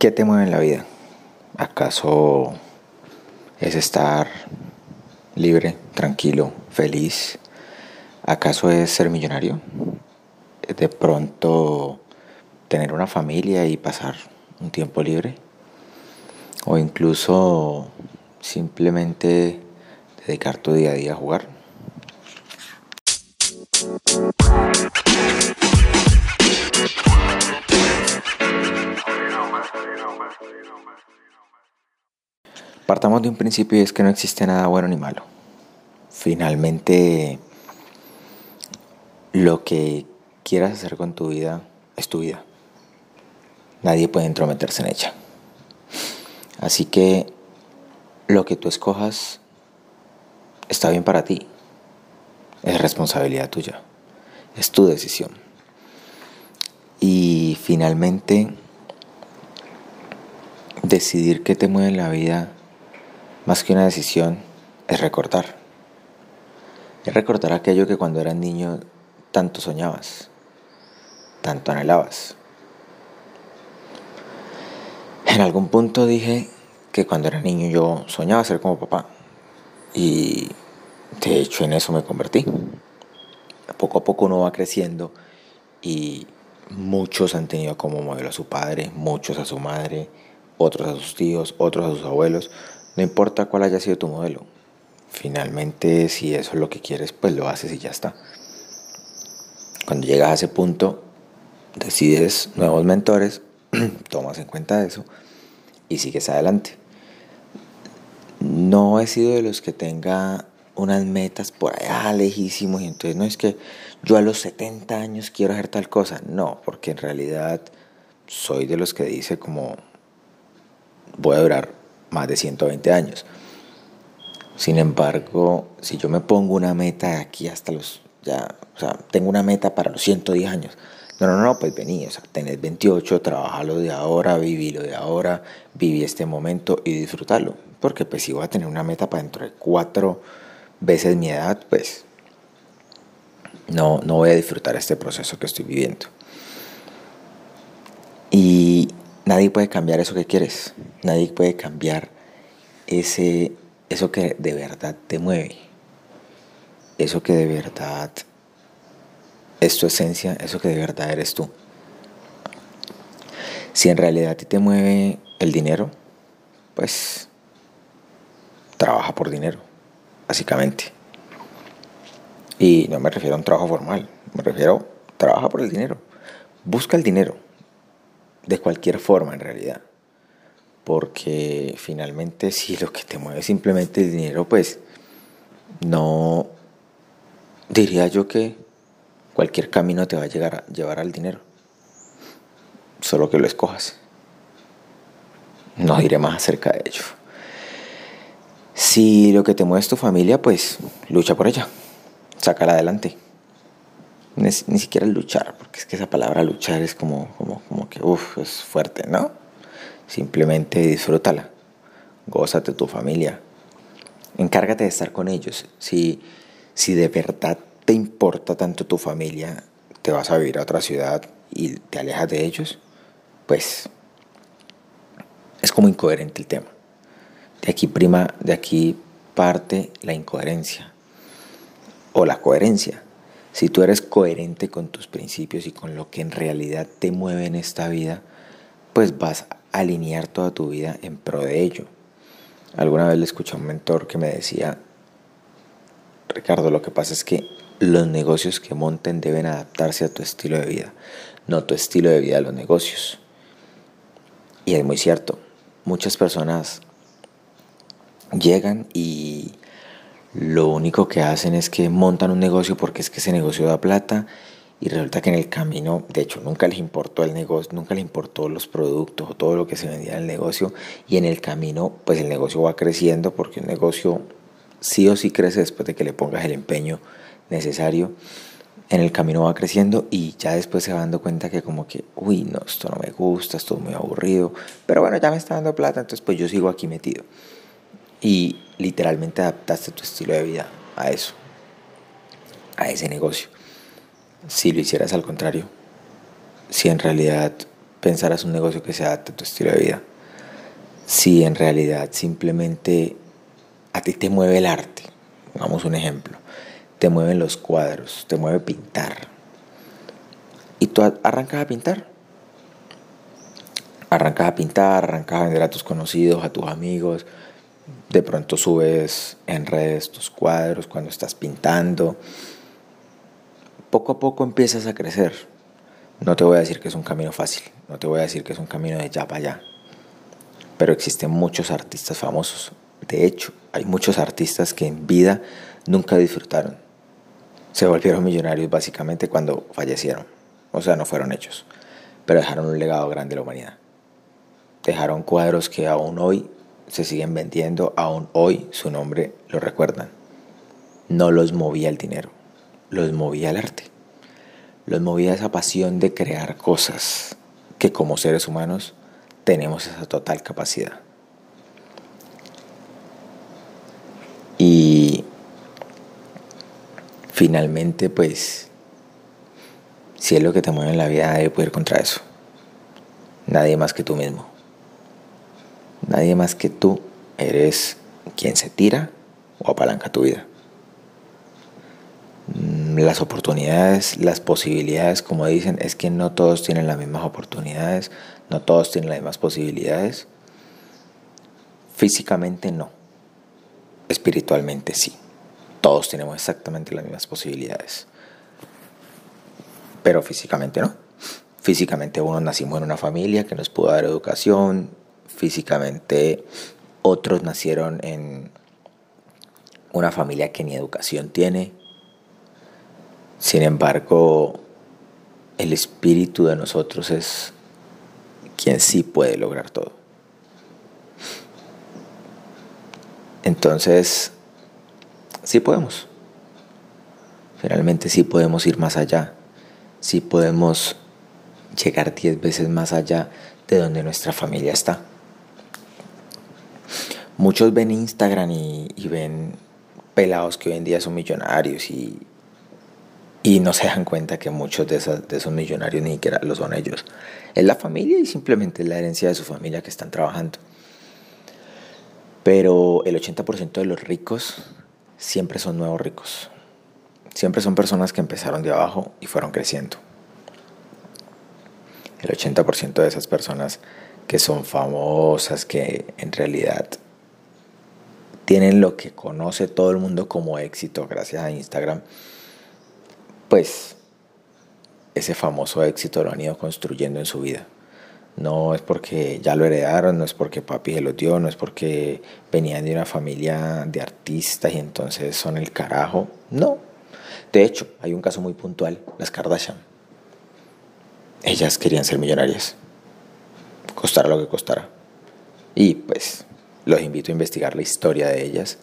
¿Qué te mueve en la vida? ¿Acaso es estar libre, tranquilo, feliz? ¿Acaso es ser millonario? ¿De pronto tener una familia y pasar un tiempo libre? ¿O incluso simplemente dedicar tu día a día a jugar? Partamos de un principio y es que no existe nada bueno ni malo. Finalmente, lo que quieras hacer con tu vida es tu vida. Nadie puede entrometerse en ella. Así que lo que tú escojas está bien para ti. Es responsabilidad tuya. Es tu decisión. Y finalmente, decidir qué te mueve en la vida más que una decisión, es recordar. Es recordar aquello que cuando eras niño tanto soñabas, tanto anhelabas. En algún punto dije que cuando era niño yo soñaba ser como papá. Y de hecho en eso me convertí. Poco a poco uno va creciendo y muchos han tenido como modelo a su padre, muchos a su madre, otros a sus tíos, otros a sus abuelos, no importa cuál haya sido tu modelo. Finalmente, si eso es lo que quieres, pues lo haces y ya está. Cuando llegas a ese punto, decides nuevos mentores, tomas en cuenta eso y sigues adelante. No he sido de los que tenga unas metas por allá lejísimos y entonces no es que yo a los 70 años quiero hacer tal cosa, no, porque en realidad soy de los que dice como voy a durar más de 120 años. Sin embargo, si yo me pongo una meta aquí hasta los, ya, o sea, tengo una meta para los 110 años. No, no, no, pues vení, o sea, tenés 28, trabajalo de ahora, lo de ahora, viví este momento y disfrutarlo. Porque pues si voy a tener una meta para dentro de cuatro veces mi edad, pues no, no voy a disfrutar este proceso que estoy viviendo. Y Nadie puede cambiar eso que quieres. Nadie puede cambiar ese, eso que de verdad te mueve. Eso que de verdad es tu esencia, eso que de verdad eres tú. Si en realidad a ti te mueve el dinero, pues trabaja por dinero, básicamente. Y no me refiero a un trabajo formal, me refiero trabaja por el dinero. Busca el dinero de cualquier forma en realidad. Porque finalmente si lo que te mueve simplemente el dinero, pues no diría yo que cualquier camino te va a llegar a llevar al dinero. Solo que lo escojas. No diré más acerca de ello. Si lo que te mueve es tu familia, pues lucha por ella. Sácala adelante ni, siquiera luchar, porque es que esa palabra luchar es como, como, como que, uff, es fuerte, ¿no? Simplemente disfrútala, gózate tu familia, encárgate de estar con ellos. Si, si de verdad te importa tanto tu familia, te vas a vivir a otra ciudad y te alejas de ellos, pues es como incoherente el tema. De aquí prima, de aquí parte la incoherencia o la coherencia. Si tú eres coherente con tus principios y con lo que en realidad te mueve en esta vida, pues vas a alinear toda tu vida en pro de ello. Alguna vez le escuché a un mentor que me decía, Ricardo, lo que pasa es que los negocios que monten deben adaptarse a tu estilo de vida, no tu estilo de vida a los negocios. Y es muy cierto, muchas personas llegan y lo único que hacen es que montan un negocio porque es que ese negocio da plata y resulta que en el camino, de hecho, nunca les importó el negocio, nunca les importó los productos o todo lo que se vendía en el negocio y en el camino, pues el negocio va creciendo porque un negocio sí o sí crece después de que le pongas el empeño necesario. En el camino va creciendo y ya después se va dando cuenta que como que, uy, no, esto no me gusta, esto es muy aburrido, pero bueno, ya me está dando plata, entonces pues yo sigo aquí metido y literalmente adaptaste tu estilo de vida a eso, a ese negocio. Si lo hicieras al contrario, si en realidad pensarás un negocio que se adapte a tu estilo de vida. Si en realidad simplemente a ti te mueve el arte, vamos un ejemplo, te mueven los cuadros, te mueve pintar, y tú arrancas a pintar. Arrancas a pintar, arrancas a vender a tus conocidos, a tus amigos. De pronto subes en redes tus cuadros cuando estás pintando. Poco a poco empiezas a crecer. No te voy a decir que es un camino fácil, no te voy a decir que es un camino de ya para allá. Pero existen muchos artistas famosos. De hecho, hay muchos artistas que en vida nunca disfrutaron. Se volvieron millonarios básicamente cuando fallecieron. O sea, no fueron hechos. Pero dejaron un legado grande a la humanidad. Dejaron cuadros que aún hoy se siguen vendiendo, aún hoy su nombre lo recuerdan. No los movía el dinero, los movía el arte. Los movía esa pasión de crear cosas que como seres humanos tenemos esa total capacidad. Y finalmente pues si es lo que te mueve en la vida, debe poder contra eso. Nadie más que tú mismo. Nadie más que tú eres quien se tira o apalanca tu vida. Mm, las oportunidades, las posibilidades, como dicen, es que no todos tienen las mismas oportunidades, no todos tienen las mismas posibilidades. Físicamente no, espiritualmente sí. Todos tenemos exactamente las mismas posibilidades pero físicamente no. Físicamente uno nacimos en una familia que nos pudo dar educación, físicamente otros nacieron en una familia que ni educación tiene. Sin embargo, el espíritu de nosotros es quien sí puede lograr todo. Entonces, sí podemos. Finalmente sí podemos ir más allá si podemos llegar diez veces más allá de donde nuestra familia está. Muchos ven Instagram y, ven pelados que hoy en día son millonarios y, y no se dan cuenta que muchos de, de esos millonarios ni siquiera lo son ellos. Es la familia y simplemente es la herencia de su familia que están trabajando. Pero el 80% de los ricos siempre son nuevos ricos. Siempre son personas que empezaron de abajo y fueron creciendo. El 80% de esas personas que son famosas, que en realidad tienen lo que conoce todo el mundo como éxito gracias a Instagram, pues ese famoso éxito lo han ido construyendo en su vida. No es porque ya lo heredaron, no es porque papi se lo dio, no es porque venían de una familia de artistas y entonces son el carajo. No, de hecho, hay un caso muy puntual, las Kardashian. Ellas querían ser millonarias, costara lo que costara. Y pues los invito a investigar la historia de ellas,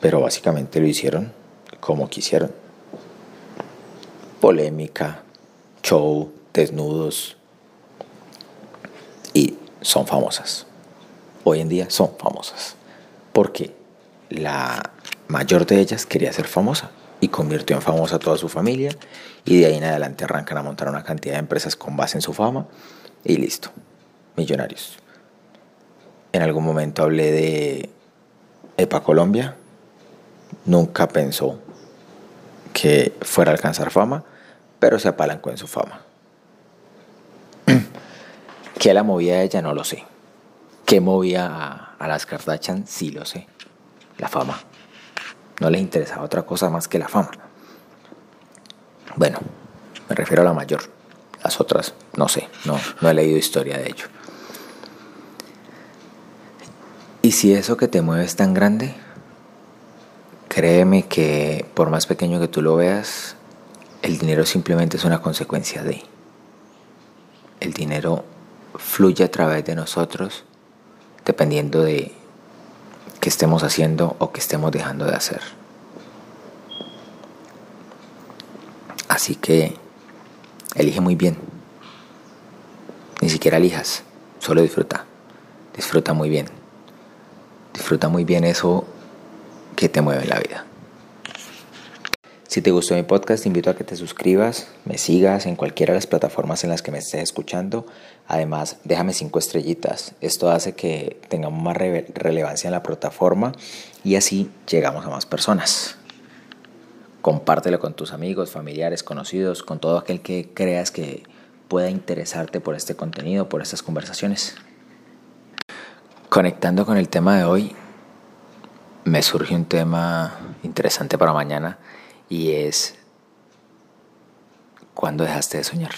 pero básicamente lo hicieron como quisieron. Polémica, show, desnudos, y son famosas. Hoy en día son famosas, porque la mayor de ellas quería ser famosa y convirtió en famosa a toda su familia y de ahí en adelante arrancan a montar una cantidad de empresas con base en su fama y listo, millonarios. En algún momento hablé de EPA Colombia, nunca pensó que fuera a alcanzar fama, pero se apalancó en su fama. ¿Qué la movía a ella? No lo sé. ¿Qué movía a, a las Kardashian? Sí lo sé. La fama. No les interesaba otra cosa más que la fama. Bueno, me refiero a la mayor. Las otras, no sé, no, no he leído historia de ello. Y si eso que te mueve es tan grande, créeme que por más pequeño que tú lo veas, el dinero simplemente es una consecuencia de. El dinero fluye a través de nosotros dependiendo de que estemos haciendo o que estemos dejando de hacer. Así que elige muy bien. Ni siquiera elijas, solo disfruta. Disfruta muy bien. Disfruta muy bien eso que te mueve en la vida. Si te gustó mi podcast, te invito a que te suscribas, me sigas en cualquiera de las plataformas en las que me estés escuchando. Además, déjame cinco estrellitas. Esto hace que tengamos más relevancia en la plataforma y así llegamos a más personas. Compártelo con tus amigos, familiares, conocidos, con todo aquel que creas que pueda interesarte por este contenido, por estas conversaciones. Conectando con el tema de hoy, me surge un tema interesante para mañana y es ¿cuándo dejaste de soñar?